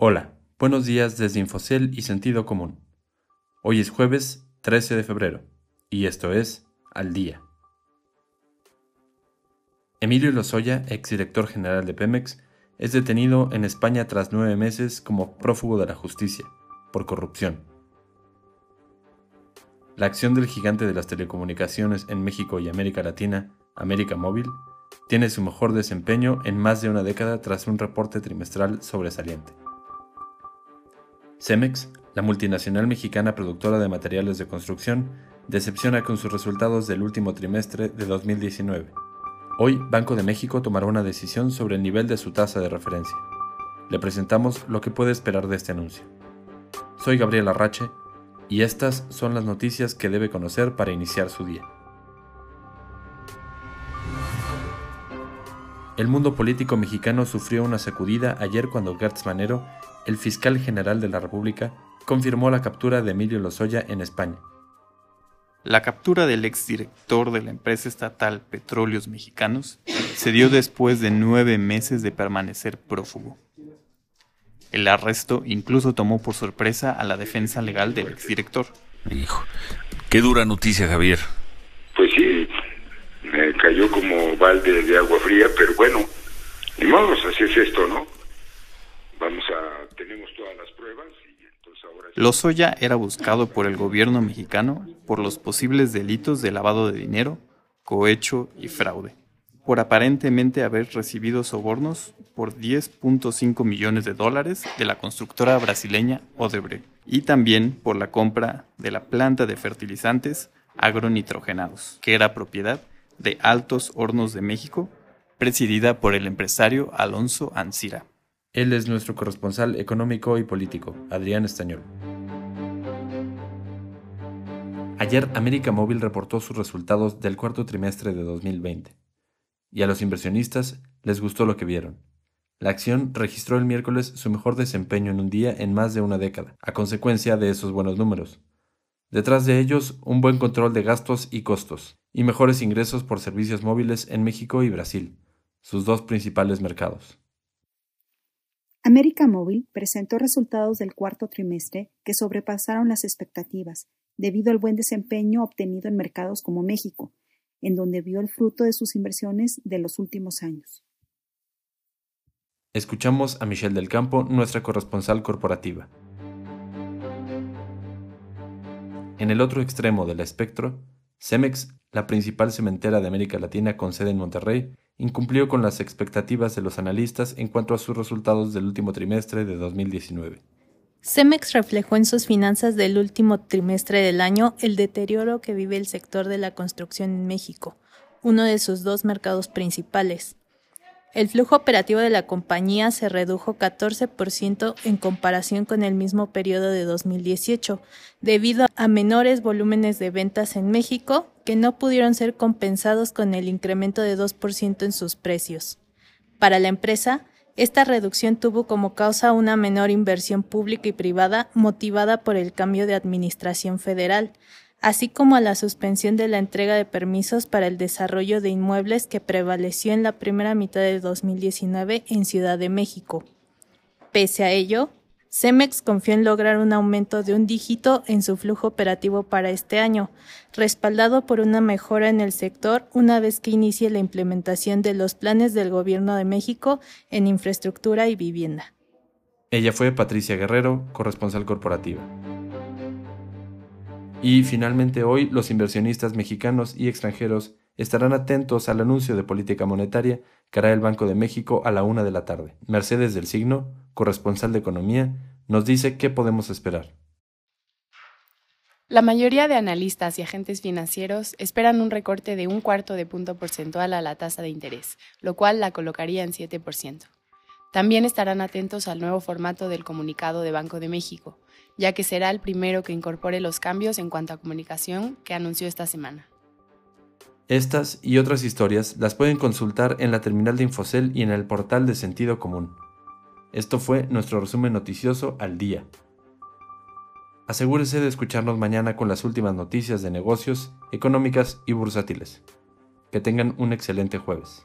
Hola, buenos días desde Infocel y Sentido Común. Hoy es jueves 13 de febrero y esto es Al Día. Emilio Lozoya, exdirector general de Pemex, es detenido en España tras nueve meses como prófugo de la justicia por corrupción. La acción del gigante de las telecomunicaciones en México y América Latina, América Móvil, tiene su mejor desempeño en más de una década tras un reporte trimestral sobresaliente. Cemex, la multinacional mexicana productora de materiales de construcción, decepciona con sus resultados del último trimestre de 2019. Hoy, Banco de México tomará una decisión sobre el nivel de su tasa de referencia. Le presentamos lo que puede esperar de este anuncio. Soy Gabriel Arrache y estas son las noticias que debe conocer para iniciar su día. El mundo político mexicano sufrió una sacudida ayer cuando Gertz Manero el fiscal general de la República confirmó la captura de Emilio Lozoya en España. La captura del exdirector de la empresa estatal Petróleos Mexicanos se dio después de nueve meses de permanecer prófugo. El arresto incluso tomó por sorpresa a la defensa legal del exdirector. Hijo, qué dura noticia, Javier. Cayó como balde de agua fría, pero bueno, ni modo, así es esto, ¿no? Vamos a tenemos todas las pruebas y entonces ahora... Lozoya era buscado por el gobierno mexicano por los posibles delitos de lavado de dinero, cohecho y fraude, por aparentemente haber recibido sobornos por 10.5 millones de dólares de la constructora brasileña Odebrecht y también por la compra de la planta de fertilizantes agronitrogenados, que era propiedad de Altos Hornos de México, presidida por el empresario Alonso Ancira. Él es nuestro corresponsal económico y político, Adrián Estañol. Ayer América Móvil reportó sus resultados del cuarto trimestre de 2020. Y a los inversionistas les gustó lo que vieron. La acción registró el miércoles su mejor desempeño en un día en más de una década, a consecuencia de esos buenos números. Detrás de ellos, un buen control de gastos y costos, y mejores ingresos por servicios móviles en México y Brasil, sus dos principales mercados. América Móvil presentó resultados del cuarto trimestre que sobrepasaron las expectativas, debido al buen desempeño obtenido en mercados como México, en donde vio el fruto de sus inversiones de los últimos años. Escuchamos a Michelle del Campo, nuestra corresponsal corporativa. En el otro extremo del espectro, Cemex, la principal cementera de América Latina con sede en Monterrey, incumplió con las expectativas de los analistas en cuanto a sus resultados del último trimestre de 2019. Cemex reflejó en sus finanzas del último trimestre del año el deterioro que vive el sector de la construcción en México, uno de sus dos mercados principales. El flujo operativo de la compañía se redujo 14% en comparación con el mismo periodo de 2018, debido a menores volúmenes de ventas en México que no pudieron ser compensados con el incremento de 2% en sus precios. Para la empresa, esta reducción tuvo como causa una menor inversión pública y privada motivada por el cambio de administración federal, así como a la suspensión de la entrega de permisos para el desarrollo de inmuebles que prevaleció en la primera mitad de 2019 en Ciudad de México. Pese a ello, Cemex confió en lograr un aumento de un dígito en su flujo operativo para este año, respaldado por una mejora en el sector una vez que inicie la implementación de los planes del Gobierno de México en infraestructura y vivienda. Ella fue Patricia Guerrero, corresponsal corporativa. Y finalmente hoy los inversionistas mexicanos y extranjeros estarán atentos al anuncio de política monetaria que hará el Banco de México a la una de la tarde. Mercedes del Signo, corresponsal de Economía, nos dice qué podemos esperar. La mayoría de analistas y agentes financieros esperan un recorte de un cuarto de punto porcentual a la tasa de interés, lo cual la colocaría en 7%. También estarán atentos al nuevo formato del comunicado de Banco de México, ya que será el primero que incorpore los cambios en cuanto a comunicación que anunció esta semana. Estas y otras historias las pueden consultar en la terminal de Infocel y en el portal de Sentido Común. Esto fue nuestro resumen noticioso al día. Asegúrese de escucharnos mañana con las últimas noticias de negocios, económicas y bursátiles. Que tengan un excelente jueves.